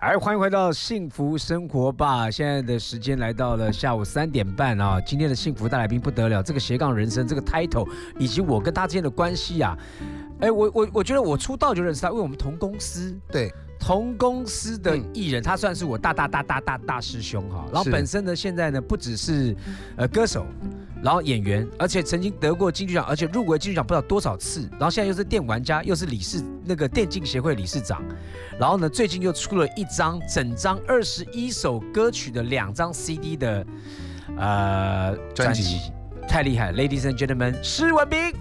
哎，欢迎回到幸福生活吧！现在的时间来到了下午三点半啊。今天的幸福大来宾不得了，这个斜杠人生这个 title，以及我跟他之间的关系啊，哎，我我我觉得我出道就认识他，因为我们同公司，对，同公司的艺人，他算是我大大大大大大师兄哈。然后本身呢，现在呢不只是呃歌手。然后演员，而且曾经得过金曲奖，而且入围金曲奖不知道多少次。然后现在又是电玩家，又是理事那个电竞协会理事长。然后呢，最近又出了一张整张二十一首歌曲的两张 CD 的呃专辑，太厉害！Ladies and gentlemen，施文斌，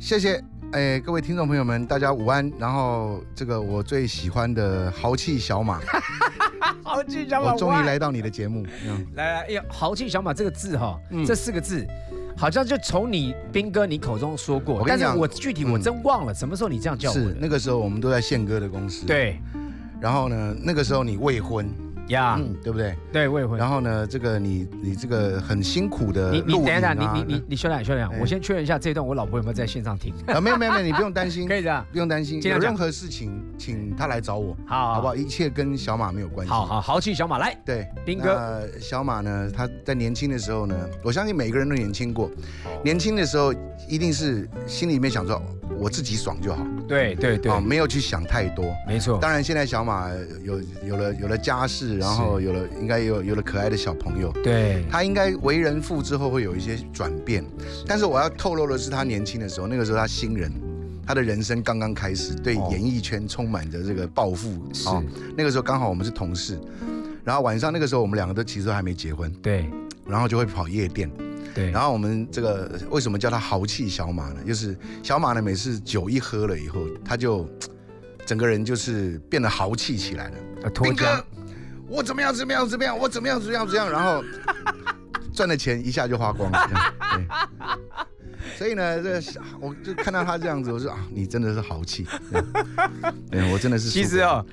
谢谢。哎，各位听众朋友们，大家午安。然后这个我最喜欢的豪气小马，豪气小马，我终于来到你的节目。来来，哎呀，豪气小马这个字哈，这四个字好像就从你斌哥你口中说过，但是我具体我真忘了什么时候你这样叫我。是那个时候我们都在宪哥的公司。对。然后呢，那个时候你未婚。呀，对不对？对未婚。然后呢，这个你你这个很辛苦的，你你等一下，你你你你修亮修亮，我先确认一下这段我老婆有没有在线上听啊？没有没有没有，你不用担心，可以的，不用担心。有任何事情，请他来找我，好，好不好？一切跟小马没有关系。好好豪气小马来，对，兵哥，小马呢，他在年轻的时候呢，我相信每个人都年轻过，年轻的时候一定是心里面想说。我自己爽就好，对对对，没有去想太多，没错。当然，现在小马有有了有了家室，然后有了应该有有了可爱的小朋友，对，他应该为人父之后会有一些转变。但是我要透露的是，他年轻的时候，那个时候他新人，他的人生刚刚开始，对演艺圈充满着这个抱负啊。那个时候刚好我们是同事，然后晚上那个时候我们两个都其实都还没结婚，对，然后就会跑夜店。对，然后我们这个为什么叫他豪气小马呢？就是小马呢，每次酒一喝了以后，他就整个人就是变得豪气起来了。斌哥，我怎么样怎么样怎么样，我怎么样怎么样怎么样，然后 赚的钱一下就花光了。所以呢，这我就看到他这样子，我说啊，你真的是豪气。对，我真的是。其实哦。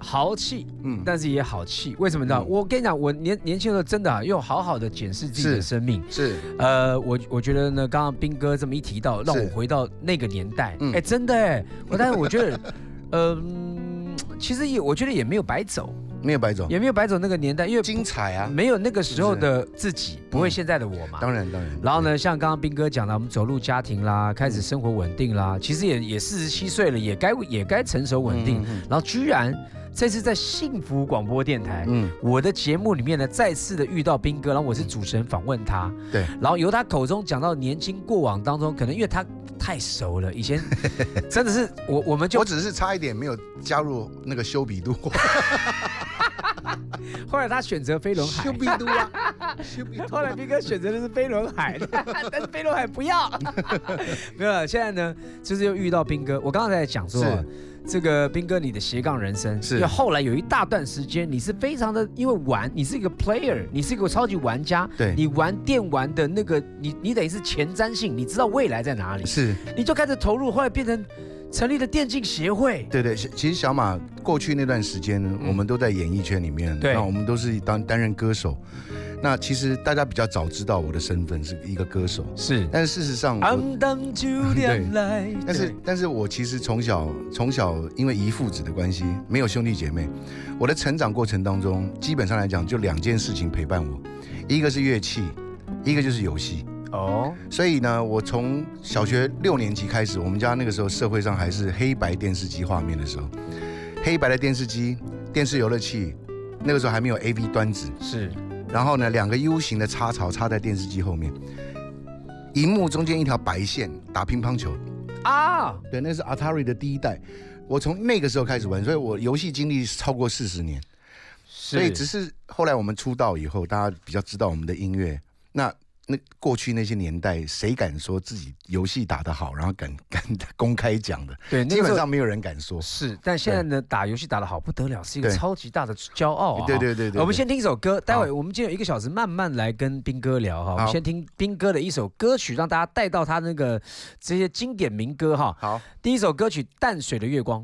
豪气，嗯，但是也好气，为什么呢？我跟你讲，我年年轻的时候真的啊，又好好的检视自己的生命，是，呃，我我觉得呢，刚刚斌哥这么一提到，让我回到那个年代，哎，真的哎，我但是我觉得，嗯，其实也我觉得也没有白走。没有白走，也没有白走那个年代，因为精彩啊，没有那个时候的自己，不会现在的我嘛。当然当然。然后呢，像刚刚斌哥讲了，我们走入家庭啦，开始生活稳定啦，其实也也四十七岁了，也该也该成熟稳定。然后居然这次在幸福广播电台，嗯，我的节目里面呢，再次的遇到斌哥，然后我是主持人访问他，对，然后由他口中讲到年轻过往当中，可能因为他太熟了，以前 真的是我我们就我只是差一点没有加入那个修比度。后来他选择飞轮海，修比度 啊，后来斌哥选择的是飞轮海，但是飞轮海不要，没有了。现在呢，就是又遇到斌哥。我刚刚在讲说，这个斌哥你的斜杠人生，是后来有一大段时间你是非常的，因为玩，你是一个 player，你是一个超级玩家，对，你玩电玩的那个，你你等于是前瞻性，你知道未来在哪里，是，你就开始投入，后来变成。成立了电竞协会。对对，其实小马过去那段时间，我们都在演艺圈里面，那我们都是当担任歌手。那其实大家比较早知道我的身份是一个歌手，是。但是事实上，对。但是，但是我其实从小从小因为姨父子的关系，没有兄弟姐妹。我的成长过程当中，基本上来讲，就两件事情陪伴我，一个是乐器，一个就是游戏。哦，所以呢，我从小学六年级开始，我们家那个时候社会上还是黑白电视机画面的时候，黑白的电视机、电视游乐器，那个时候还没有 A V 端子，是。然后呢，两个 U 型的插槽插在电视机后面，荧幕中间一条白线，打乒乓球。啊，对，那是 Atari 的第一代，我从那个时候开始玩，所以我游戏经历超过四十年。所以只是后来我们出道以后，大家比较知道我们的音乐，那。那过去那些年代，谁敢说自己游戏打得好，然后敢 敢公开讲的？对，基本上没有人敢说。是，但现在呢，打游戏打得好不得了，是一个超级大的骄傲啊！对对对对。我们先听一首歌，待会我们今天有一个小时，慢慢来跟兵哥聊哈。我们先听兵哥的一首歌曲，让大家带到他那个这些经典民歌哈。好，第一首歌曲《淡水的月光》。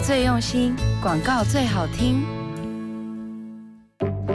最用心，广告最好听。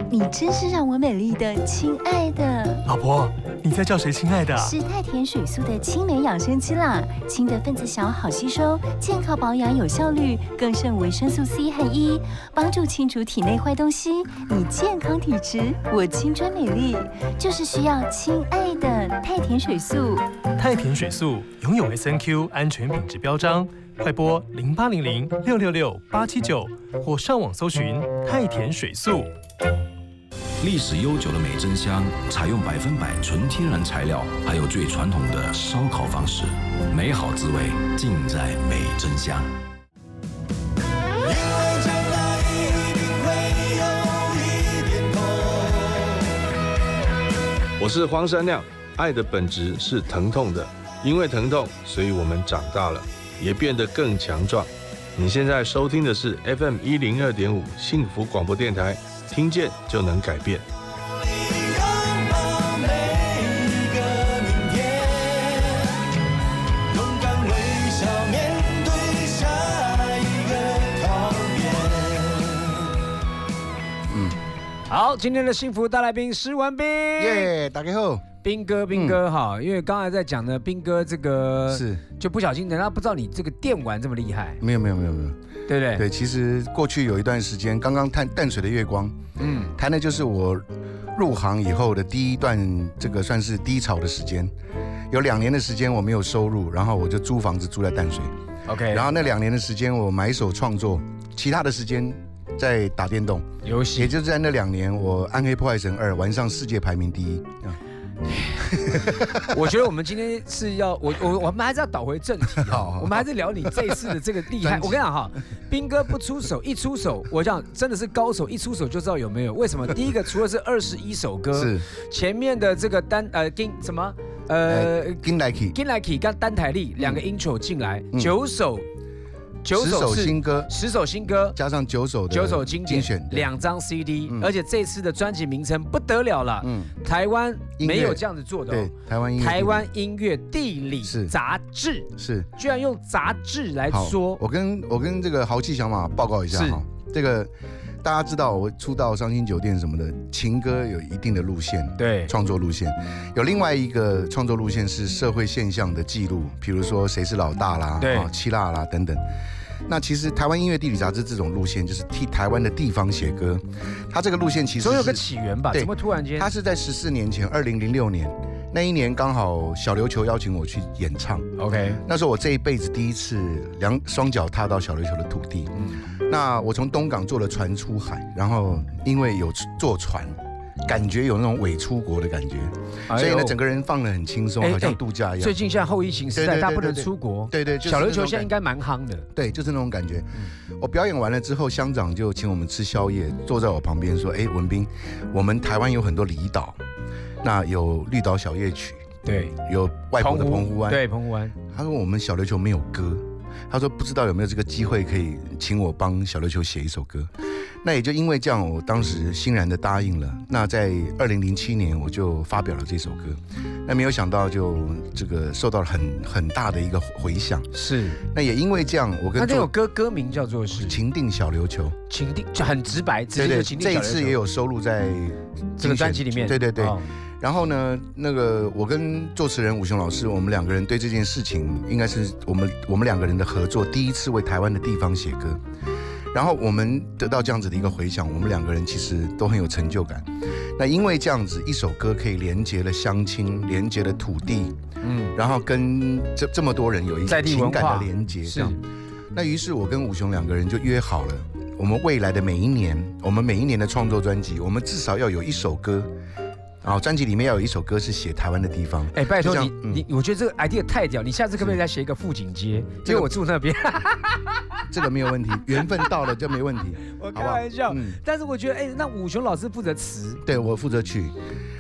你真是让我美丽的亲爱的老婆，你在叫谁亲爱的？是太田水素的青梅养生机啦，轻的分子小，好吸收，健康保养有效率，更胜维生素 C 和 E，帮助清除体内坏东西。你健康体质，我青春美丽，就是需要亲爱的太田水素。太田水素拥有 S N Q 安全品质标章。快播零八零零六六六八七九，或上网搜寻太田水素。历史悠久的美珍香，采用百分百纯天然材料，还有最传统的烧烤方式，美好滋味尽在美珍香。我是黄山亮，爱的本质是疼痛的，因为疼痛，所以我们长大了。也变得更强壮。你现在收听的是 FM 一零二点五幸福广播电台，听见就能改变。好，今天的幸福大来宾施文斌，耶，大家好。兵哥，兵哥哈，因为刚才在讲呢，兵哥这个是就不小心，人家不知道你这个电玩这么厉害。没有，没有，没有，没有，对不对？对，其实过去有一段时间，刚刚谈淡水的月光，嗯，谈的就是我入行以后的第一段，这个算是低潮的时间。有两年的时间我没有收入，然后我就租房子住在淡水。OK，然后那两年的时间我埋首创作，其他的时间在打电动游戏。也就是在那两年，我《暗黑破坏神二》玩上世界排名第一啊。我觉得我们今天是要我我我们还是要倒回正题，好，我们还是聊你这一次的这个厉害。我跟你讲哈，兵哥不出手，一出手，我讲真的是高手，一出手就知道有没有。为什么？第一个，除了是二十一首歌，是前面的这个单呃金什么呃金来 key 金来 key 跟单台力两个 intro 进来，九首。九首新歌，十首新歌，加上九首九首精精选两张 CD，而且这次的专辑名称不得了了，嗯，台湾没有这样子做的，对，台湾音乐台湾音乐地理杂志。是，居然用杂志来说，我跟我跟这个豪气小马报告一下哈，这个。大家知道我出道伤心酒店什么的情歌有一定的路线，对，创作路线。有另外一个创作路线是社会现象的记录，比如说谁是老大啦，对，七辣啦等等。那其实台湾音乐地理杂志这种路线就是替台湾的地方写歌，它这个路线其实总有个起源吧？怎么突然间？它是在十四年前，二零零六年那一年刚好小琉球邀请我去演唱，OK，那是我这一辈子第一次两双脚踏到小琉球的土地。嗯。那我从东港坐了船出海，然后因为有坐船，感觉有那种伪出国的感觉，所以呢，整个人放得很轻松，好像度假一样。最近现在后疫情时代，大家不能出国，对对，小琉球现在应该蛮夯的。对，就是那种感觉。我表演完了之后，乡长就请我们吃宵夜，坐在我旁边说：“哎，文斌，我们台湾有很多离岛，那有绿岛小夜曲，对，有外婆的澎湖湾，对，澎湖湾。他说我们小琉球没有歌。”他说：“不知道有没有这个机会可以请我帮小琉球写一首歌，那也就因为这样，我当时欣然的答应了。那在二零零七年，我就发表了这首歌。那没有想到，就这个受到了很很大的一个回响。是，那也因为这样，我跟他这首歌歌名叫做是《情定小琉球》，情定就很直白，直接情定这一次也有收录在这个专辑里面。对对对。”然后呢，那个我跟作词人武雄老师，我们两个人对这件事情，应该是我们我们两个人的合作，第一次为台湾的地方写歌。然后我们得到这样子的一个回响，我们两个人其实都很有成就感。那因为这样子一首歌可以连接了乡亲，连接了土地，嗯，然后跟这这么多人有一些情感的连接，这样。那于是我跟武雄两个人就约好了，我们未来的每一年，我们每一年的创作专辑，我们至少要有一首歌。然后专辑里面要有一首歌是写台湾的地方。哎，拜托你，你我觉得这个 idea 太屌，你下次可不可以再写一个富锦街？因为我住那边。这个没有问题，缘分到了就没问题。我开玩笑，嗯。但是我觉得，哎，那武雄老师负责词，对我负责曲。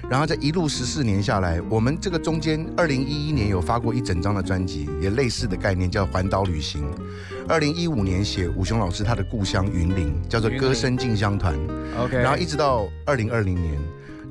然后这一路十四年下来，我们这个中间，二零一一年有发过一整张的专辑，也类似的概念叫环岛旅行。二零一五年写武雄老师他的故乡云林，叫做歌声进香团。OK。然后一直到二零二零年。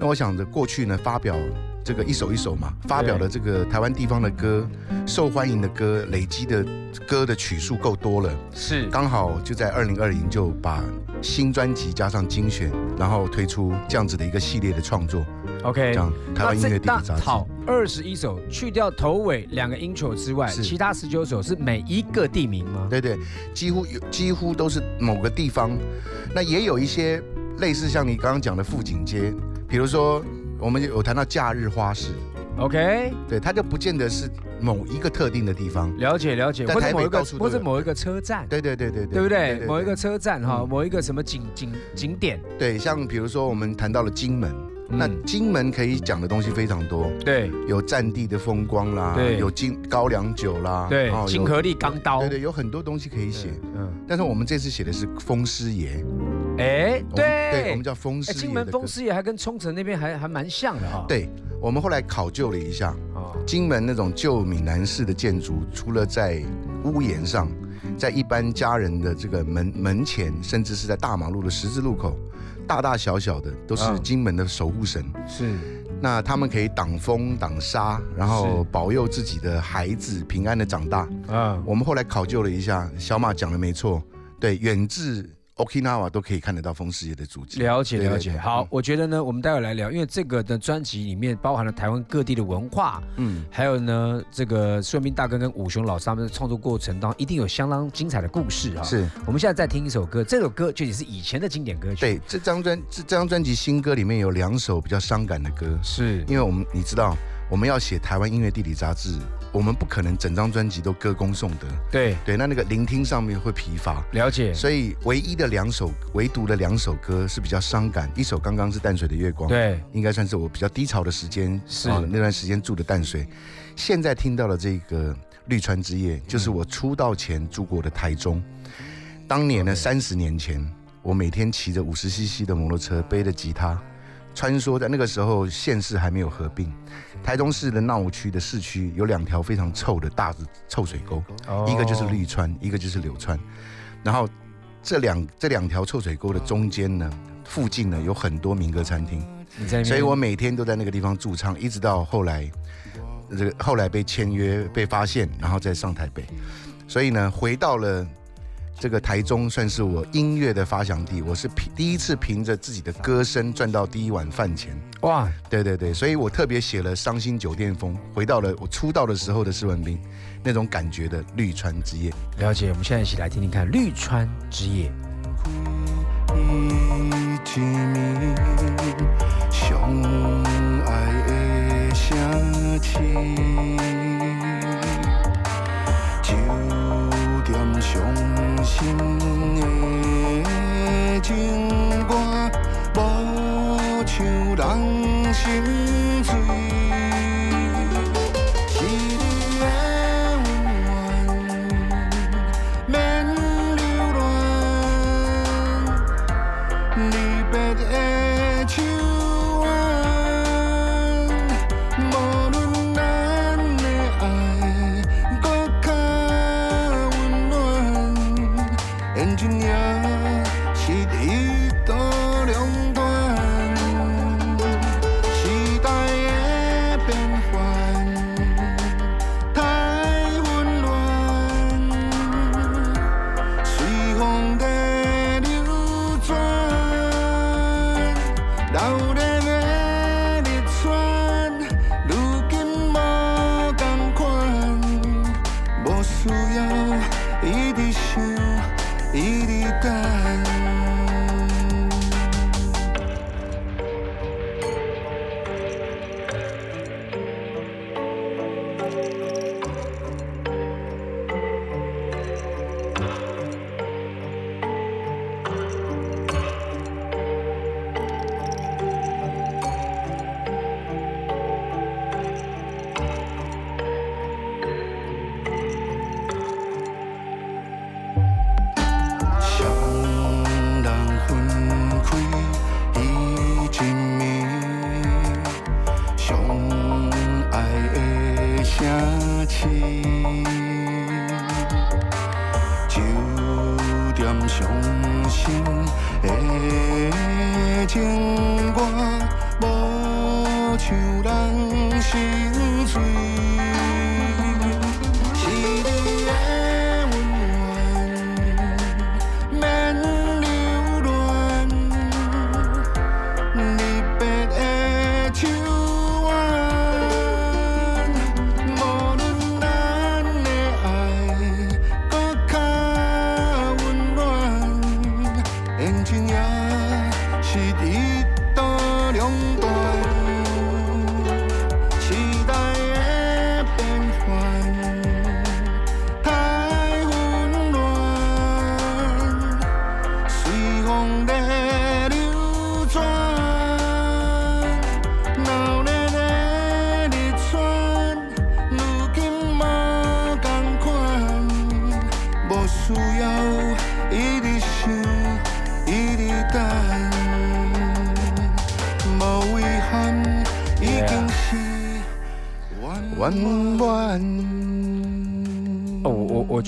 那我想着过去呢，发表这个一首一首嘛，发表的这个台湾地方的歌，受欢迎的歌，累积的歌的曲数够多了，是刚好就在二零二零就把新专辑加上精选，然后推出这样子的一个系列的创作。OK，这样台湾音乐地理杂志。好，二十一首，去掉头尾两个 intro 之外，其他十九首是每一个地名吗？对对，几乎有几乎都是某个地方，那也有一些类似像你刚刚讲的富锦街。比如说，我们有谈到假日花市，OK，对，它就不见得是某一个特定的地方。了解了解，或者某一个，或者某一个车站。对对对对对，对不对？某一个车站哈，某一个什么景景景点。对，像比如说我们谈到了金门，那金门可以讲的东西非常多。对，有战地的风光啦，对，有金高粱酒啦，对，金合力钢刀，对对，有很多东西可以写。嗯，但是我们这次写的是风师爷。哎，对，我们叫风师爷。金门风师爷还跟冲绳那边还还蛮像的哈。对，我们后来考究了一下，金门那种旧闽南式的建筑，除了在屋檐上，在一般家人的这个门门前，甚至是在大马路的十字路口，大大小小的都是金门的守护神。是，那他们可以挡风挡沙，然后保佑自己的孩子平安的长大。啊，我们后来考究了一下，小马讲的没错，对，远至。Okinawa 都可以看得到风师爷的足迹。了解了解，好，我觉得呢，我们待会来聊，因为这个的专辑里面包含了台湾各地的文化，嗯，还有呢，这个孙斌大哥跟武雄老师他们的创作过程当中，一定有相当精彩的故事啊。是，我们现在再听一首歌，这首歌就也是以前的经典歌曲。对，这张专这这张专辑新歌里面有两首比较伤感的歌，是因为我们你知道我们要写台湾音乐地理杂志，我们不可能整张专辑都歌功颂德。对对，那那个聆听上面会疲乏。了解。所以唯一的两首，唯独的两首歌是比较伤感。一首刚刚是淡水的月光，对，应该算是我比较低潮的时间，是那段时间住的淡水。现在听到了这个绿川之夜，就是我出道前住过的台中。当年呢，三十年前，我每天骑着五十 CC 的摩托车，背着吉他。穿梭在那个时候，县市还没有合并。台中市的闹区的市区有两条非常臭的大臭水沟，一个就是绿川，一个就是柳川。然后这两这两条臭水沟的中间呢，附近呢有很多民歌餐厅，所以我每天都在那个地方驻唱，一直到后来这个后来被签约被发现，然后再上台北。所以呢，回到了。这个台中算是我音乐的发祥地，我是凭第一次凭着自己的歌声赚到第一碗饭钱。哇，对对对，所以我特别写了《伤心酒店风》，回到了我出道的时候的施文斌那种感觉的绿川之夜。了解，我们现在一起来听听看《绿川之夜》。伤 down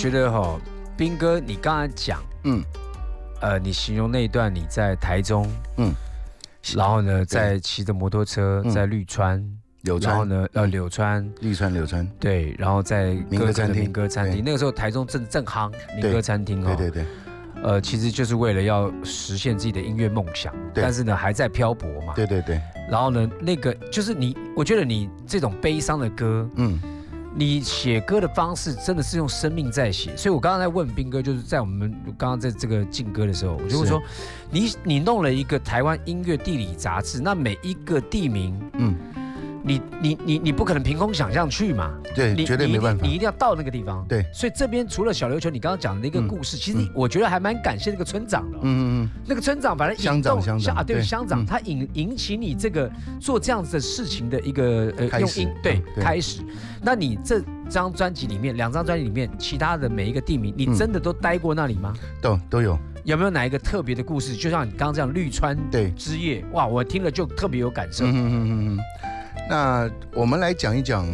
觉得哈，斌哥，你刚才讲，嗯，呃，你形容那一段你在台中，嗯，然后呢，在骑着摩托车在绿川，柳川，然后呢，呃，柳川，绿川柳川，对，然后在民歌餐厅，民歌餐厅，那个时候台中正正夯民歌餐厅哦，对对。对，呃，其实就是为了要实现自己的音乐梦想，但是呢，还在漂泊嘛，对对对，然后呢，那个就是你，我觉得你这种悲伤的歌，嗯。你写歌的方式真的是用生命在写，所以我刚刚在问兵哥，就是在我们刚刚在这个进歌的时候，我就会说，你你弄了一个台湾音乐地理杂志，那每一个地名，嗯，你你你你不可能凭空想象去嘛？对，绝对没办法，你一定要到那个地方。对，所以这边除了小琉球，你刚刚讲的那个故事，其实我觉得还蛮感谢那个村长的。嗯嗯嗯，那个村长反正乡长乡长啊，对乡长，他引引起你这个做这样子的事情的一个呃用因对开始。那你这张专辑里面，两张专辑里面，其他的每一个地名，你真的都待过那里吗？都都有。有没有哪一个特别的故事？就像你刚刚这样绿川对之夜，哇，我听了就特别有感受。嗯嗯嗯嗯。那我们来讲一讲，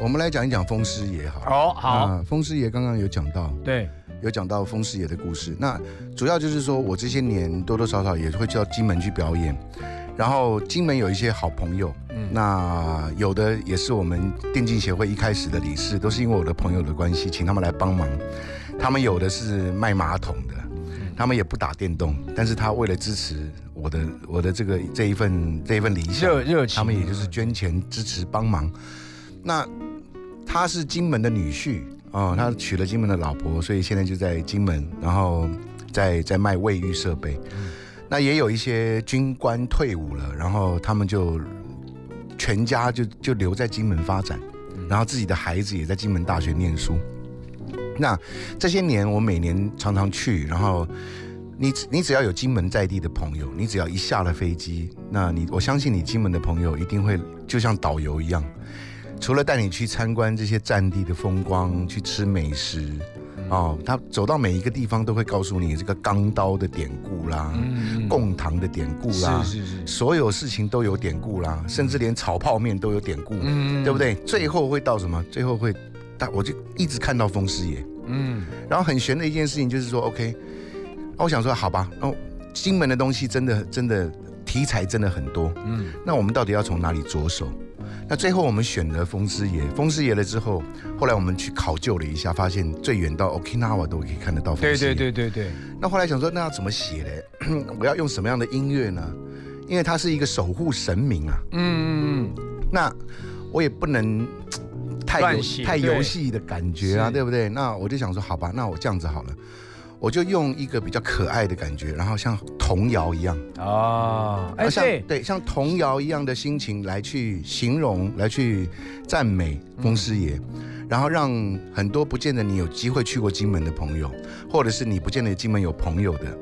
我们来讲一讲风师爷好。哦，好。风师爷刚刚有讲到，对，有讲到风师爷的故事。那主要就是说我这些年多多少少也会到金门去表演，然后金门有一些好朋友，嗯，那有的也是我们电竞协会一开始的理事，都是因为我的朋友的关系，请他们来帮忙。他们有的是卖马桶的。他们也不打电动，但是他为了支持我的我的这个这一份这一份理想，热热情，他们也就是捐钱支持帮忙。那他是金门的女婿哦，他娶了金门的老婆，所以现在就在金门，然后在在卖卫浴设备。那也有一些军官退伍了，然后他们就全家就就留在金门发展，然后自己的孩子也在金门大学念书。那这些年，我每年常常去，然后你你只要有金门在地的朋友，你只要一下了飞机，那你我相信你金门的朋友一定会就像导游一样，除了带你去参观这些战地的风光，去吃美食，哦，他走到每一个地方都会告诉你这个钢刀的典故啦，贡糖的典故啦，是是是，所有事情都有典故啦，甚至连炒泡面都有典故，对不对？最后会到什么？最后会。但我就一直看到风师爷，嗯，然后很悬的一件事情就是说，OK，我想说，好吧，哦，金门的东西真的真的题材真的很多，嗯，那我们到底要从哪里着手？那最后我们选了风师爷，风师爷了之后，后来我们去考究了一下，发现最远到 Okinawa 都可以看得到风师爷，对对对对对。那后来想说，那要怎么写嘞？我要用什么样的音乐呢？因为他是一个守护神明啊，嗯嗯嗯，那我也不能。太游太游戏的感觉啊，对不对？那我就想说，好吧，那我这样子好了，我就用一个比较可爱的感觉，然后像童谣一样。啊，像对。像童谣一样的心情来去形容，来去赞美风师爷，然后让很多不见得你有机会去过金门的朋友，或者是你不见得金门有朋友的。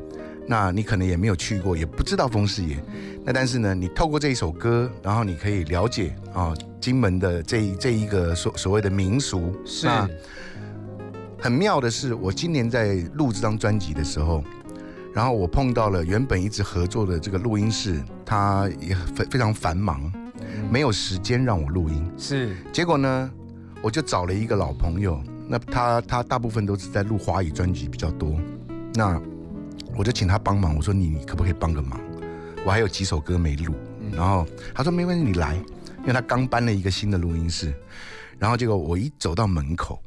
那你可能也没有去过，也不知道风师爷。那但是呢，你透过这一首歌，然后你可以了解啊，金门的这这一个所所谓的民俗。是。很妙的是，我今年在录这张专辑的时候，然后我碰到了原本一直合作的这个录音室，他也非非常繁忙，没有时间让我录音。是。结果呢，我就找了一个老朋友，那他他大部分都是在录华语专辑比较多。那我就请他帮忙，我说你你可不可以帮个忙？我还有几首歌没录，然后他说没问题，你来，因为他刚搬了一个新的录音室。然后结果我一走到门口，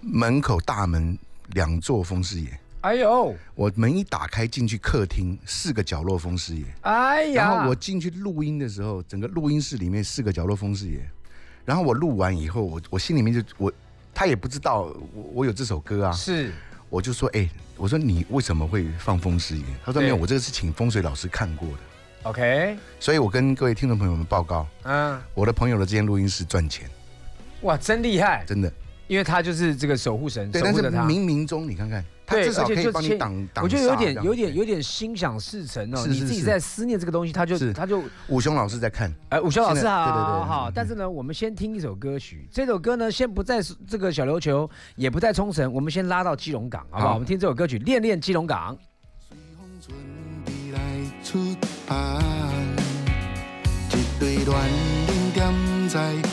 门口大门两座风师爷，哎呦！我门一打开进去客厅，四个角落风师爷，哎呀！然后我进去录音的时候，整个录音室里面四个角落风师爷。然后我录完以后，我我心里面就我他也不知道我我有这首歌啊，是。我就说，哎，我说你为什么会放风师爷？他说没有，我这个是请风水老师看过的。OK，所以我跟各位听众朋友们报告，嗯，我的朋友的这间录音室赚钱，哇，真厉害，真的。因为他就是这个守护神，对，但是冥冥中你看看，对至少可以帮你挡挡。我觉得有点有点有点心想事成哦，你自己在思念这个东西，他就他就武雄老师在看，哎，武雄老师好，对对对，好。但是呢，我们先听一首歌曲，这首歌呢，先不在这个小琉球，也不在冲绳，我们先拉到基隆港，好不好？我们听这首歌曲《恋恋基隆港》。出一对在。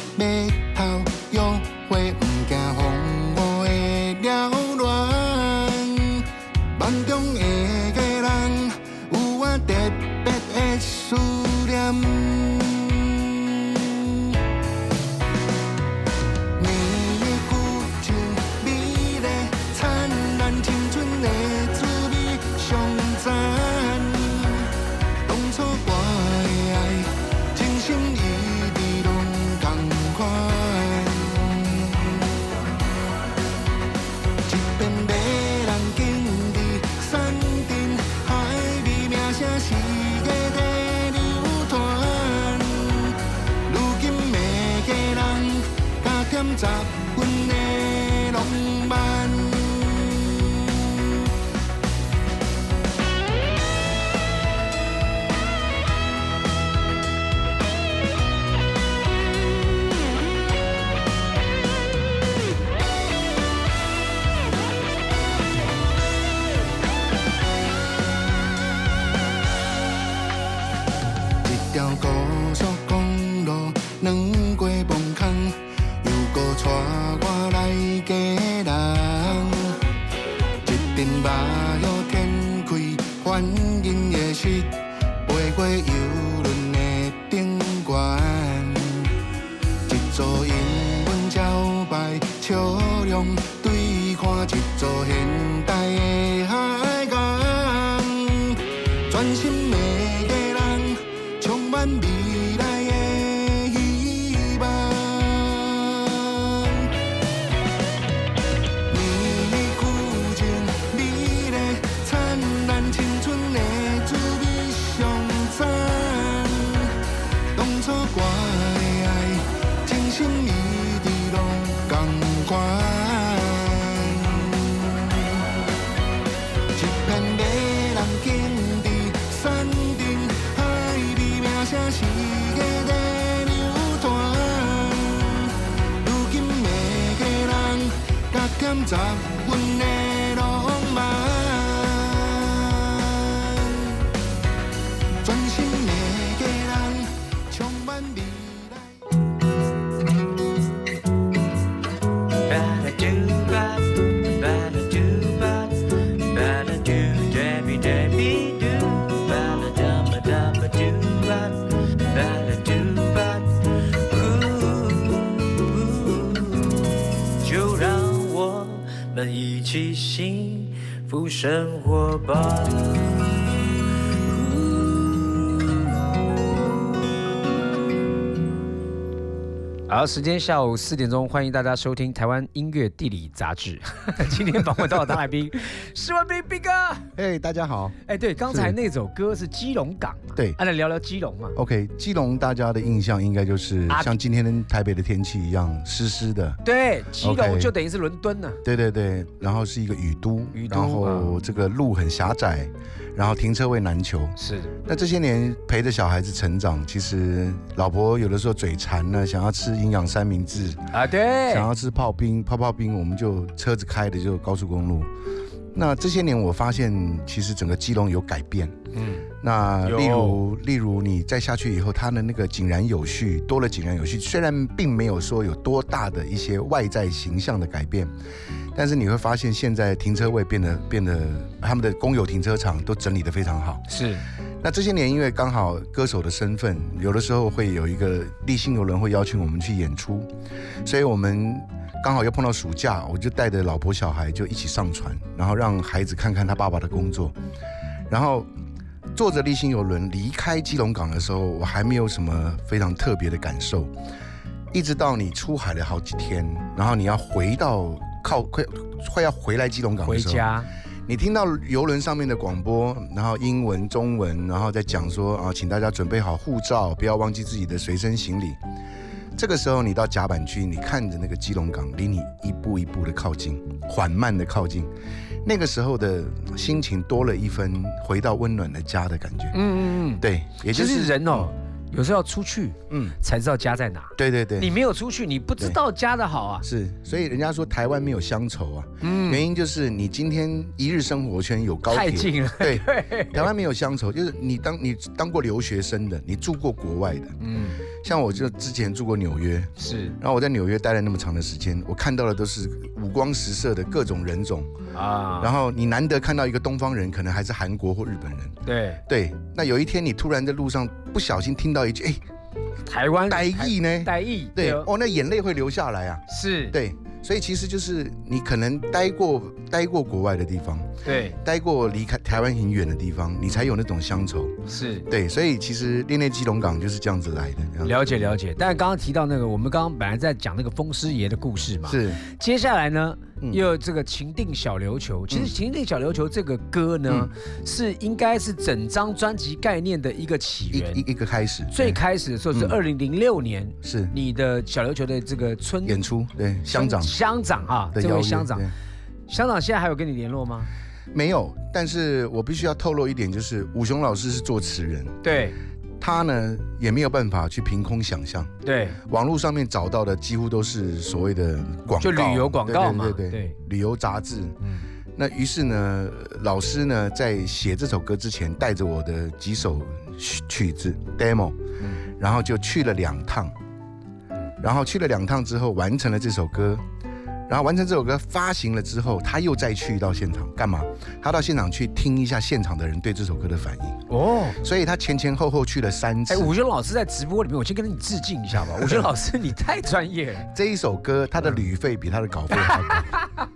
time. 对看一座山。加生活吧。好，时间下午四点钟，欢迎大家收听台湾音乐地理杂志。今天访问到的大来宾，施文斌斌哥。哎，大家好。哎，对，刚才那首歌是基隆港嘛？对，啊来聊聊基隆嘛。OK，基隆大家的印象应该就是啊像今天台北的天气一样湿湿的。对，基隆就等于是伦敦呢。对对对，然后是一个雨都，雨都然后这个路很狭窄，然后停车位难求。是，那这些年陪着小孩子成长，其实老婆有的时候嘴馋呢，想要吃营养三明治，啊，对，想要吃泡冰，泡泡冰，我们就车子开的就高速公路。那这些年我发现，其实整个基隆有改变。嗯，那例如，例如你再下去以后，它的那个井然有序，多了井然有序，虽然并没有说有多大的一些外在形象的改变，但是你会发现现在停车位变得变得，他们的公有停车场都整理得非常好。是，那这些年因为刚好歌手的身份，有的时候会有一个立信游轮会邀请我们去演出，所以我们刚好又碰到暑假，我就带着老婆小孩就一起上船，然后让孩子看看他爸爸的工作，然后坐着立新游轮离开基隆港的时候，我还没有什么非常特别的感受，一直到你出海了好几天，然后你要回到靠 快快要回来基隆港的时候，回家，你听到游轮上面的广播，然后英文、中文，然后再讲说啊，请大家准备好护照，不要忘记自己的随身行李。这个时候，你到甲板区，你看着那个基隆港离你一步一步的靠近，缓慢的靠近，那个时候的心情多了一分回到温暖的家的感觉。嗯嗯嗯，对，也就是人哦，有时候要出去嗯，才知道家在哪。对对对，你没有出去，你不知道家的好啊。是，所以人家说台湾没有乡愁啊，嗯，原因就是你今天一日生活圈有高铁，太近了。对，台湾没有乡愁，就是你当你当过留学生的，你住过国外的，嗯，像我就之前住过纽约，是。然后我在纽约待了那么长的时间，我看到的都是五光十色的各种人种，啊。然后你难得看到一个东方人，可能还是韩国或日本人，对。对，那有一天你突然在路上不小心听到一句，哎，台湾呆意呢？台裔，对，哦哦，那眼泪会流下来啊，是，对，所以其实就是你可能待过待过国外的地方，对待过离开台湾很远的地方，你才有那种乡愁。是。对，所以其实恋恋基隆港就是这样子来的。了解了解，但是刚刚提到那个，我们刚刚本来在讲那个风师爷的故事嘛，是接下来呢，嗯又有这个情定小琉球。其实嗯。情定小琉球这个歌呢，是应该是整张专辑概念的一个起源。一。一个开始，最对开始的时候是嗯。二零零六年，是。你的小琉球的这个村演出，对乡长。乡长啊，这位乡长，乡长现在还有跟你联络吗？没有，但是我必须要透露一点，就是武雄老师是作词人，对他呢也没有办法去凭空想象，对，网络上面找到的几乎都是所谓的广告，就旅游广告嘛对对对对。旅游杂志。嗯，那于是呢，老师呢在写这首歌之前，带着我的几首曲曲子 demo，嗯。然后就去了两趟，然后去了两趟之后，完成了这首歌，然后完成这首歌发行了之后，他又再去到现场干嘛？他到现场去听一下现场的人对这首歌的反应。哦，所以他前前后后去了三次。哎，武雄老师在直播里面，我先跟你致敬一下吧。武雄老师，你太专业了。这一首歌，他的旅费比他的稿费还高。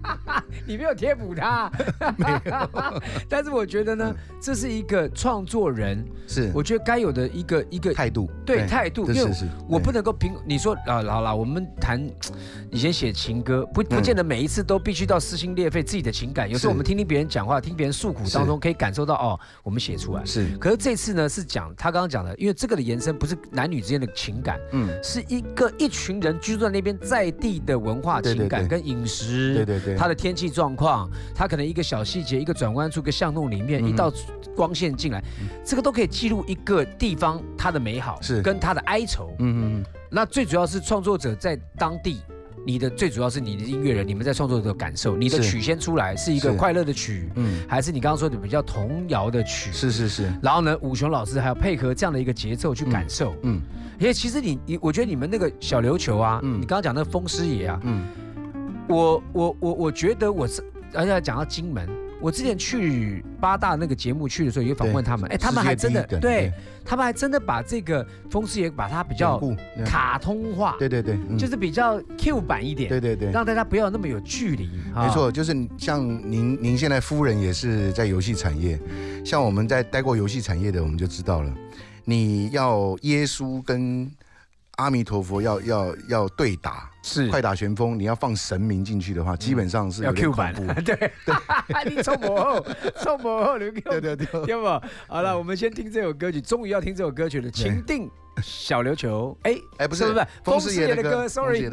你没有贴补他，没有。但是我觉得呢，这是一个创作人，是我觉得该有的一个一个态度，对态度。因为我不能够凭你说啊，好了，我们谈 以前写情歌，不不见得每一次都必须到撕心裂肺自己的情感，有时候我们听听别人讲话，听别人诉苦当中，可以感受到哦，我们写出来。是。可是这次呢，是讲他刚刚讲的，因为这个的延伸不是男女之间的情感，嗯，是一个一群人居住在那边在地的文化情感跟饮食，对对对，他的天气状况，他可能一个小细节，一个转弯处，一个巷弄里面，一道光线进来，这个都可以记录一个地方它的美好，是跟它的哀愁，嗯。嗯，那最主要是创作者在当地。你的最主要是你的音乐人，你们在创作的感受，你的曲先出来是一个快乐的曲，嗯，还是你刚刚说的比较童谣的曲？是是是。然后呢，武雄老师还要配合这样的一个节奏去感受，嗯，因为其实你你，我觉得你们那个小琉球啊，嗯，你刚刚讲那个风师爷啊，嗯，我我我我觉得我是，而且讲到金门。我之前去八大那个节目去的时候，也访问他们，哎，他们还真的，对他们还真的把这个风师爷把它比较卡通化，对对对，就是比较 Q 版一点，对对对，让大家不要那么有距离。没错，就是像您，您现在夫人也是在游戏产业，像我们在待过游戏产业的，我们就知道了，你要耶稣跟。阿弥陀佛，要要要对打，是快打旋风。你要放神明进去的话，基本上是要 Q 版。对对，你冲魔后，冲魔后，留 Q。对对对，要不？好了，我们先听这首歌曲，终于要听这首歌曲了，《情定小琉球》。哎哎，不是不是，风师爷的歌，Sorry。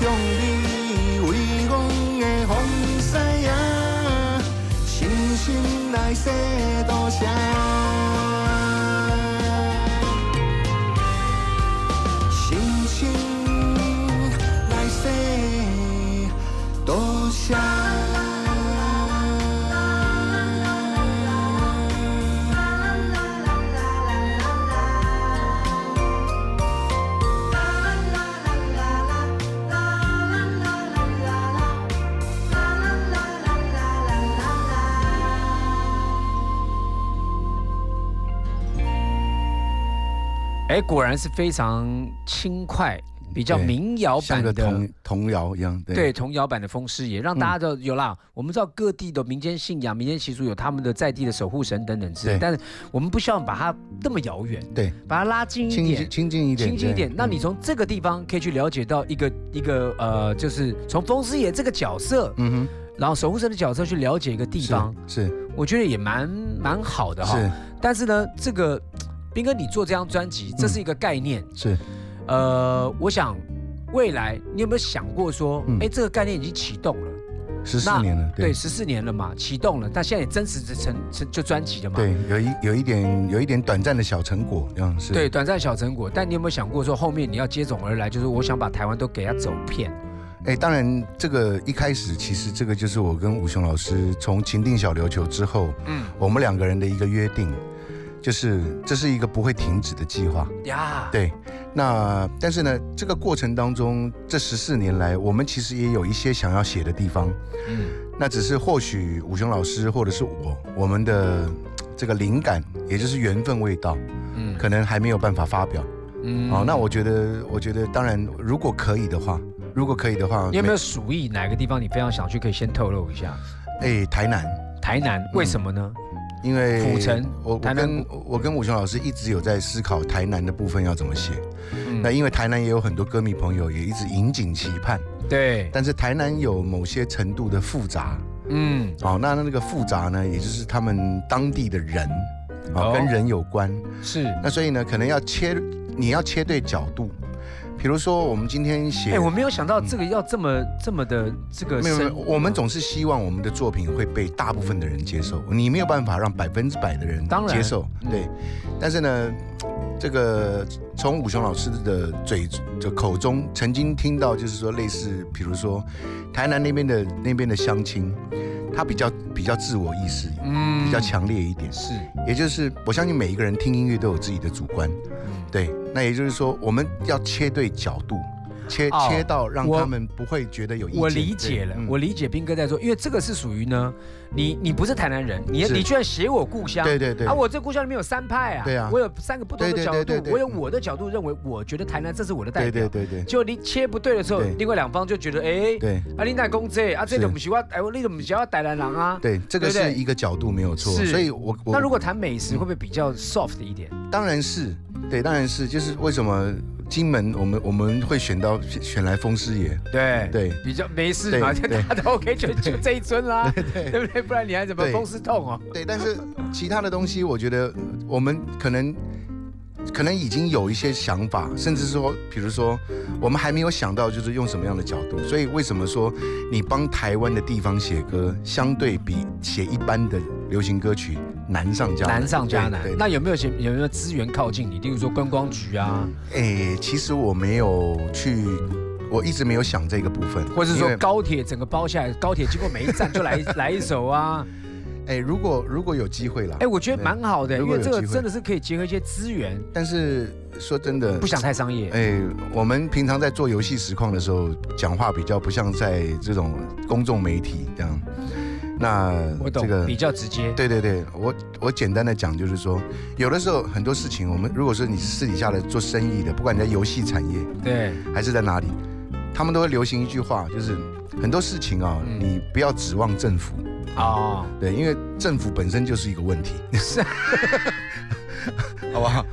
向你为我的风西啊，深深来说多谢。哎，果然是非常轻快。比较民谣版的童童谣一样，对童谣版的风师爷，让大家都有啦。我们知道各地的民间信仰、民间习俗有他们的在地的守护神等等之类，但是我们不希望把它那么遥远，对，把它拉近一点，亲近一点，亲近一点。那你从这个地方可以去了解到一个一个呃，就是从风师爷这个角色，嗯哼，然后守护神的角色去了解一个地方，是，我觉得也蛮蛮好的哈。是，但是呢，这个斌哥你做这张专辑，这是一个概念，是。呃，我想未来你有没有想过说，哎，这个概念已经启动了，十四年了，对，十四年了嘛，启动了，但现在也真实的成成就专辑了嘛？对，有一有一点有一点短暂的小成果，这样是。对，短暂小成果，但你有没有想过说，后面你要接踵而来，就是我想把台湾都给他走遍？哎，当然，这个一开始其实这个就是我跟武雄老师从情定小琉球之后，嗯，我们两个人的一个约定，就是这是一个不会停止的计划。呀，对。那但是呢，这个过程当中，这十四年来，我们其实也有一些想要写的地方，嗯，那只是或许武雄老师或者是我，我们的这个灵感，也就是缘分未到，嗯，可能还没有办法发表，嗯，哦，那我觉得，我觉得，当然，如果可以的话，如果可以的话，你有没有鼠疫哪个地方你非常想去，可以先透露一下？哎，台南，台南，为什么呢？因为府城，我我跟我跟武雄老师一直有在思考台南的部分要怎么写。那因为台南也有很多歌迷朋友也一直引颈期盼。对。但是台南有某些程度的复杂。嗯。哦，那那个复杂呢，也就是他们当地的人，哦，跟人有关。是。那所以呢，可能要切，你要切对角度。比如说，我们今天写，哎，我没有想到这个要这么这么的这个。没有，我们总是希望我们的作品会被大部分的人接受。你没有办法让百分之百的人接受，对。但是呢，这个从武雄老师的嘴的口中曾经听到，就是说类似，比如说台南那边的那边的乡亲，他比较比较自我意识，嗯，比较强烈一点。是，也就是我相信每一个人听音乐都有自己的主观，对。那也就是说，我们要切对角度，切切到让他们不会觉得有意见。我理解了，我理解斌哥在说，因为这个是属于呢。你你不是台南人，你你居然写我故乡，对对对，啊，我这故乡里面有三派啊，对啊，我有三个不同的角度，我有我的角度认为，我觉得台南这是我的代表，对对对对，就你切不对的时候，另外两方就觉得，哎，对，啊，你奈公这啊，这种不喜欢，哎，我那种不喜欢台南人啊，对，这个是一个角度没有错，所以我那如果谈美食会不会比较 soft 一点？当然是，对，当然是，就是为什么？金门，我们我们会选到选来风师爷，对对，比较没事嘛，大家都 OK，就就这一尊啦，对对不对？不然你还怎么风湿痛哦？对，但是其他的东西，我觉得我们可能可能已经有一些想法，甚至说，比如说我们还没有想到，就是用什么样的角度。所以为什么说你帮台湾的地方写歌，相对比写一般的流行歌曲？难上加难上加难。那有没有些有没有资源靠近你？例如说观光局啊？哎，其实我没有去，我一直没有想这个部分。或者是说高铁整个包下来，高铁经过每一站就来 来一首啊？哎，如果如果有机会了，哎，我觉得蛮好的，因为这个真的是可以结合一些资源。但是说真的，不想太商业。哎，我们平常在做游戏实况的时候，讲话比较不像在这种公众媒体这样。那我懂这个比较直接，对对对，我我简单的讲就是说，有的时候很多事情，我们如果说你是私底下的做生意的，不管你在游戏产业，对，还是在哪里，他们都会流行一句话，就是很多事情啊，你不要指望政府啊，对，因为政府本身就是一个问题，是，好不好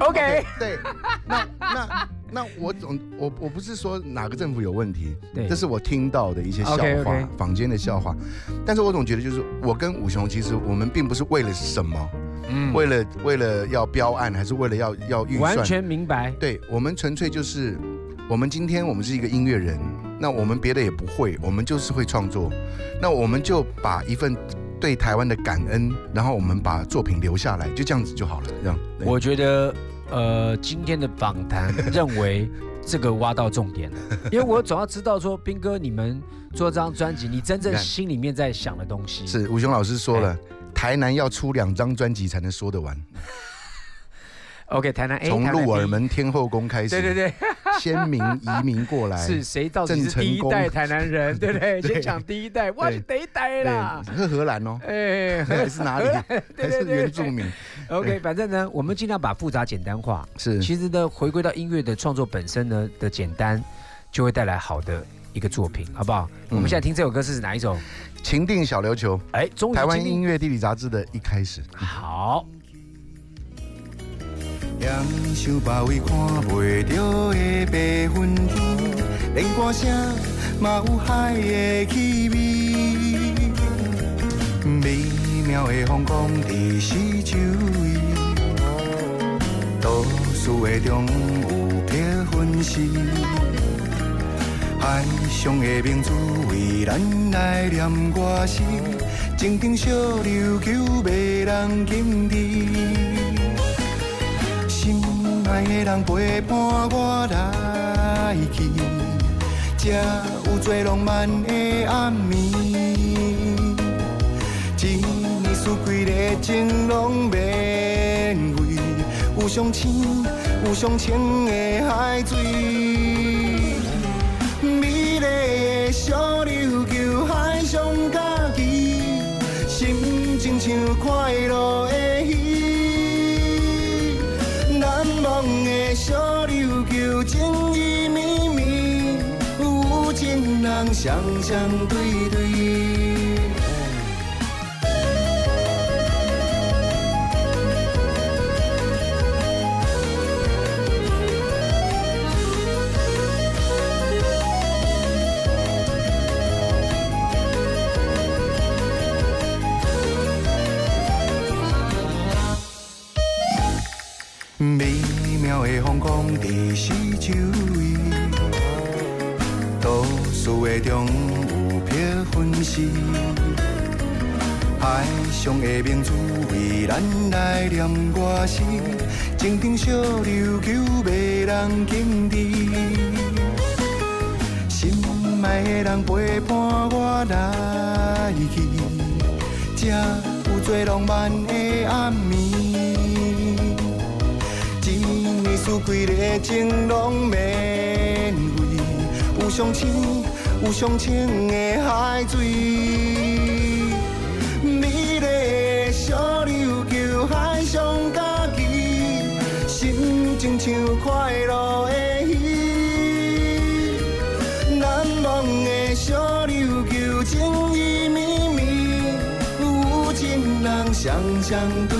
？OK，对，那那。那我总我我不是说哪个政府有问题，这是我听到的一些笑话，坊间的笑话。但是我总觉得就是我跟武雄，其实我们并不是为了什么，嗯，为了为了要标案，还是为了要要预算？完全明白。对我们纯粹就是我们今天我们是一个音乐人，那我们别的也不会，我们就是会创作，那我们就把一份对台湾的感恩，然后我们把作品留下来，就这样子就好了。这样，我觉得，呃，今天的访谈认为这个挖到重点了，因为我总要知道说，斌哥你们做这张专辑，你真正心里面在想的东西。是吴雄老师说了，台南要出两张专辑才能说得完。OK，台南 A 从鹿耳门天后宫开始，对对对，先民移民过来，是谁到底是第一代台南人？对不对？先讲第一代，哇，是第一代啦，是荷兰哦，哎，还是哪里？还是原住民？OK，反正呢，我们尽量把复杂简单化。是，其实呢，回归到音乐的创作本身呢的简单，就会带来好的一个作品，好不好？我们现在听这首歌是哪一首？情定小琉球，哎，台湾音乐地理杂志的一开始。好。两想百位看袂到的白云天，连歌声嘛有海的气味，美妙的风光伫四周围，都市的中有别分丝，海上的明珠为咱来念歌诗，静静小琉球迷人景致。爱的人陪伴我来去，才有最浪漫的暗暝。一年四季的情拢免费，有上青有上清的海水。美丽的小琉球海上假期，心情像快乐的鱼。难忘的小琉球，情意绵绵，有情人双双对对。妙的风光在四周围，都市的中有别分丝，海上的明珠为咱来念歌诗，静静小琉球迷人景致，心爱的人陪伴我来去，才有最浪漫的暗暝。四季的情拢免费，有上青有上清的海水，美丽的小琉球海上假期，心情像快乐的鱼。难忘的小琉球情意绵绵，有情人双双对。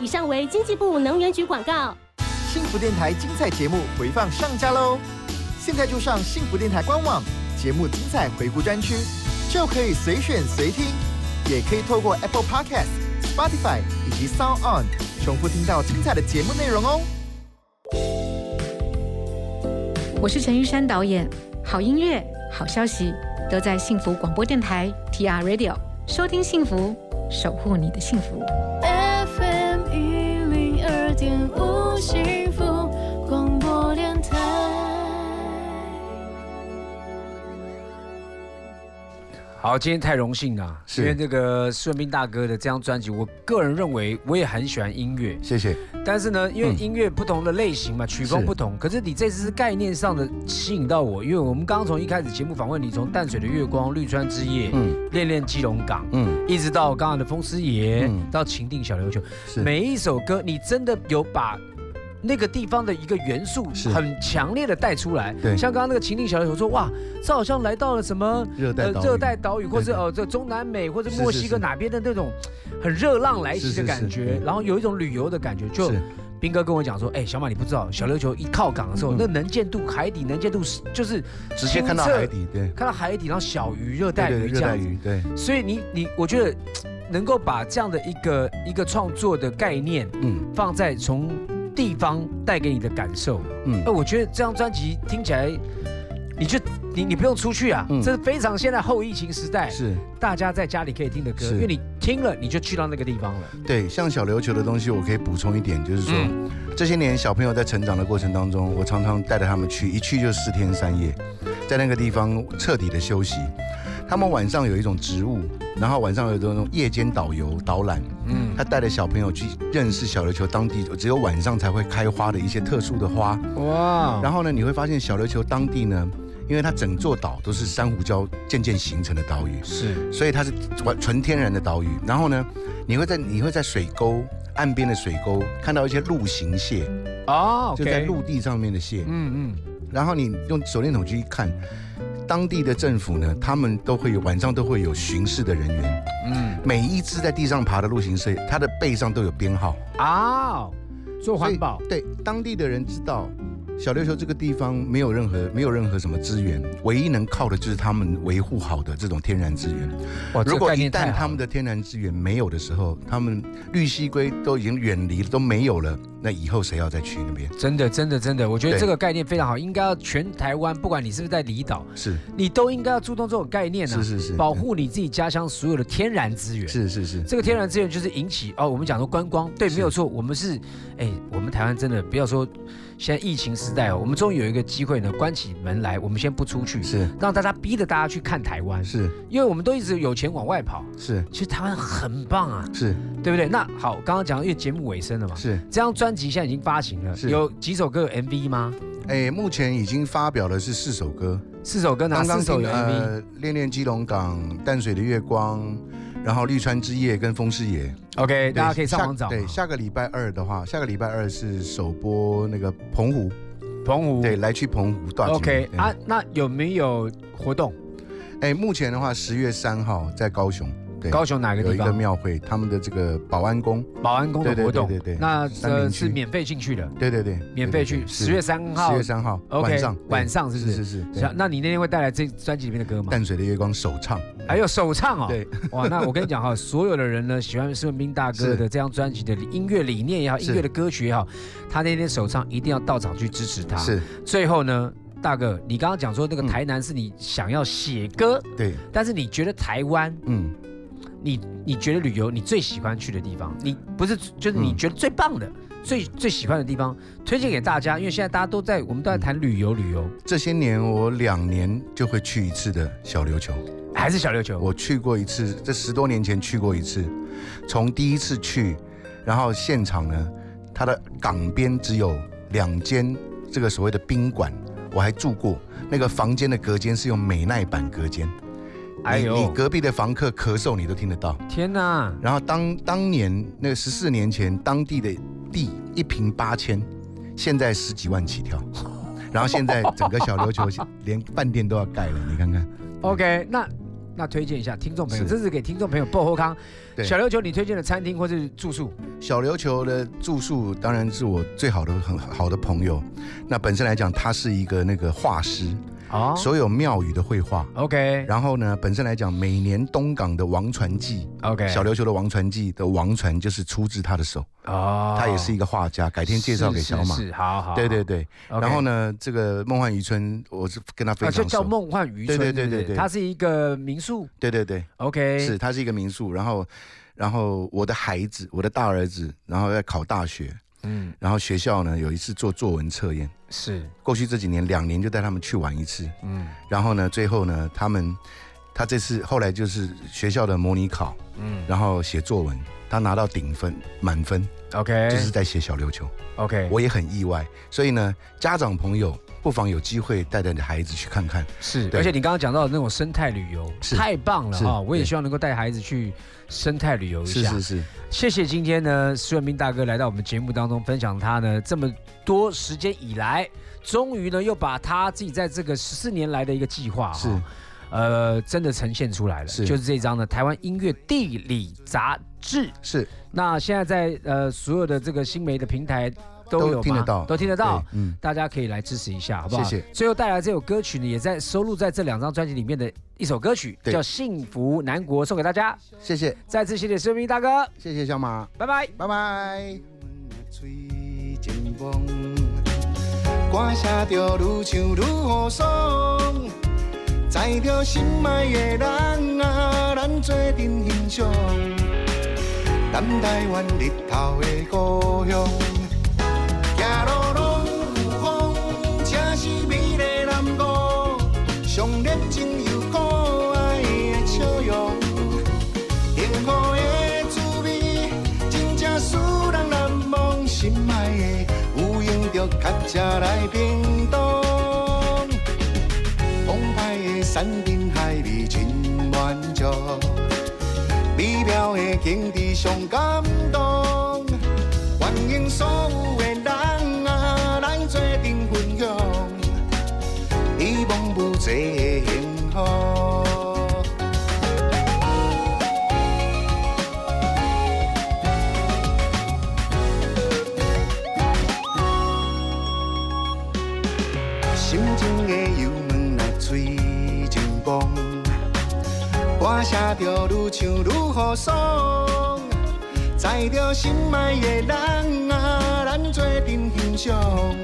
以上为经济部能源局广告。幸福电台精彩节目回放上架喽！现在就上幸福电台官网节目精彩回顾专区，就可以随选随听，也可以透过 Apple Podcast、Spotify 以及 Sound On 重复听到精彩的节目内容哦。我是陈玉山导演，好音乐、好消息都在幸福广播电台 TR Radio，收听幸福，守护你的幸福。点无心好，今天太荣幸了，因为这个顺斌大哥的这张专辑，我个人认为我也很喜欢音乐，谢谢。但是呢，因为音乐不同的类型嘛，曲风不同，可是你这次是概念上的吸引到我，因为我们刚刚从一开始节目访问你，从淡水的月光、绿川之夜、嗯，恋恋基隆港，嗯，一直到刚刚的风师爷，嗯。到情定小琉球，每一首歌你真的有把。那个地方的一个元素很强烈的带出来，对，像刚刚那个情定小友说，哇，这好像来到了什么热带热带岛屿，或者哦这中南美或者墨西哥哪边的那种很热浪来袭的感觉，然后有一种旅游的感觉。就斌哥跟我讲说，哎，小马你不知道，小琉球一靠港的时候，那能见度海底能见度是就是直接看到海底，对，看到海底，然后小鱼热带鱼这样子，对，所以你你我觉得能够把这样的一个一个创作的概念，嗯，放在从。地方带给你的感受，嗯，那我觉得这张专辑听起来，你就你你不用出去啊，这是非常现在后疫情时代，是。大家在家里可以听的歌，因为你听了你就去到那个地方了。对，像小琉球的东西，我可以补充一点，就是说这些年小朋友在成长的过程当中，我常常带着他们去，一去就四天三夜，在那个地方彻底的休息。他们晚上有一种植物，然后晚上有这种夜间导游导览，嗯，他带着小朋友去认识小琉球当地只有晚上才会开花的一些特殊的花，哇！然后呢，你会发现小琉球当地呢，因为它整座岛都是珊瑚礁渐渐形成的岛屿，是，所以它是完纯天然的岛屿。然后呢，你会在你会在水沟岸边的水沟看到一些陆行蟹，哦，就在陆地上面的蟹，嗯嗯，然后你用手电筒去看。当地的政府呢，他们都会有晚上都会有巡视的人员。嗯，每一只在地上爬的陆行社，它的背上都有编号啊，做环保。对，当地的人知道。小琉球这个地方没有任何没有任何什么资源，唯一能靠的就是他们维护好的这种天然资源。哇，如果一旦他们的天然资源没有的时候，他们绿溪龟都已经远离了，都没有了，那以后谁要再去那边？真的，真的，真的，我觉得这个概念非常好，应该要全台湾，不管你是不是在离岛，是你都应该要注重这种概念呢。是是是，保护你自己家乡所有的天然资源。是是是，这个天然资源就是引起哦，我们讲说观光，对，没有错，我们是，哎，我们台湾真的不要说。现在疫情时代哦，我们终于有一个机会呢，关起门来，我们先不出去，是。让大家逼着大家去看台湾，是。因为我们都一直有钱往外跑，是。其实台湾很棒啊，是。对不对？那好，刚刚讲因为节目尾声了嘛，是。这张专辑现在已经发行了，有几首歌有 MV 吗？哎，目前已经发表的是四首歌，四首歌哪四首有 MV？恋恋基隆港、淡水的月光。然后绿川之夜跟风师爷，OK，大家可以上网找。对，下个礼拜二的话，下个礼拜二是首播那个澎湖，澎湖，对，来去澎湖 OK 啊，那有没有活动？哎，目前的话，十月三号在高雄。高雄哪个地方有一个庙会？他们的这个保安宫，保安宫的活动，对对对，那呃是免费进去的，对对对，免费去。十月三号，十月三号晚上，晚上是不是？是是是。那你那天会带来这专辑里面的歌吗？淡水的月光首唱，还有首唱哦。对，哇，那我跟你讲哈，所有的人呢，喜欢施文斌大哥的这张专辑的音乐理念也好，音乐的歌曲也好，他那天首唱一定要到场去支持他。是。最后呢，大哥，你刚刚讲说那个台南是你想要写歌，对，但是你觉得台湾，嗯。你你觉得旅游你最喜欢去的地方？你不是就是你觉得最棒的、最最喜欢的地方，推荐给大家。因为现在大家都在，我们都在谈旅游，旅游。这些年我两年就会去一次的小琉球，还是小琉球？我去过一次，这十多年前去过一次。从第一次去，然后现场呢，它的港边只有两间这个所谓的宾馆，我还住过。那个房间的隔间是用美耐板隔间。哎呦，你隔壁的房客咳嗽，你都听得到。天哪！然后当当年那个十四年前，当地的地一平八千，现在十几万起跳。然后现在整个小琉球连饭店都要盖了，你看看。OK，那那推荐一下听众朋友，这是给听众朋友报后康。小琉球你推荐的餐厅或是住宿？小琉球的住宿当然是我最好的很好的朋友。那本身来讲，他是一个那个画师。哦，所有庙宇的绘画，OK。然后呢，本身来讲，每年东港的王传记，OK，小琉球的王传记的王传就是出自他的手，哦，他也是一个画家，改天介绍给小马，是好好，对对对。然后呢，这个梦幻渔村，我是跟他非常熟，叫梦幻渔村，对对对对对，它是一个民宿，对对对，OK，是它是一个民宿。然后，然后我的孩子，我的大儿子，然后要考大学。嗯，然后学校呢有一次做作文测验，是。过去这几年两年就带他们去玩一次，嗯，然后呢最后呢他们他这次后来就是学校的模拟考，嗯，然后写作文，他拿到顶分满分，OK，就是在写小琉球，OK，我也很意外，所以呢家长朋友。不妨有机会带着你孩子去看看，是。而且你刚刚讲到的那种生态旅游，太棒了哈！我也希望能够带孩子去生态旅游一下。是是是。谢谢今天呢，施文斌大哥来到我们节目当中，分享他呢这么多时间以来，终于呢又把他自己在这个十四年来的一个计划，是，呃，真的呈现出来了。是。就是这张呢台湾音乐地理杂志。是。那现在在呃所有的这个新媒的平台。都有听得到，都听得到，嗯，大家可以来支持一下，好不好？谢谢。最后带来这首歌曲呢，也在收录在这两张专辑里面的一首歌曲，叫《幸福南国》，送给大家。谢谢，再次谢谢孙明大哥，谢谢小马，拜拜，拜拜。南台湾日头的故乡，上热情又可爱的笑容，幸福的滋味，真正使人难忘。心爱的有闲着较车来屏东，澎湃的山珍海味真满足。美妙的景致上感动，欢迎所有这幸福。心情的油门啊，吹真棒。歌声着愈唱愈好爽，载着心爱的人啊，咱做阵欣赏，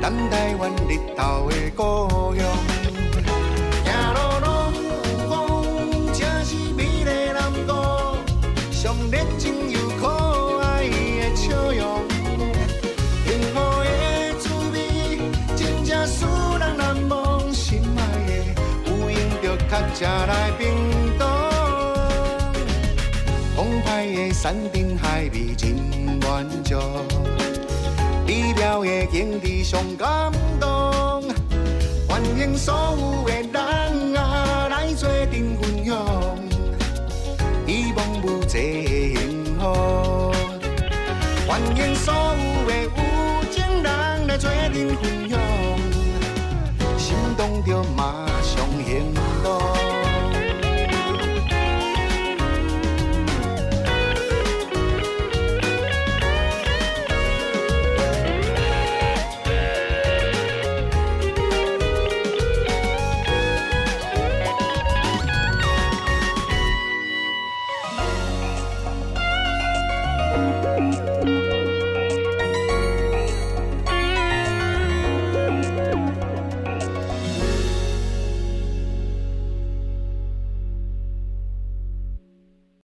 南台湾日头的故乡。行路拢有风，正是美丽南国，上热情又可爱的笑容，幸福的滋味，真正使人难忘。心爱的有闲着较车来澎湖，澎湃的。山珍海味真满足，美妙的景致上感动，欢迎所有的人啊来做阵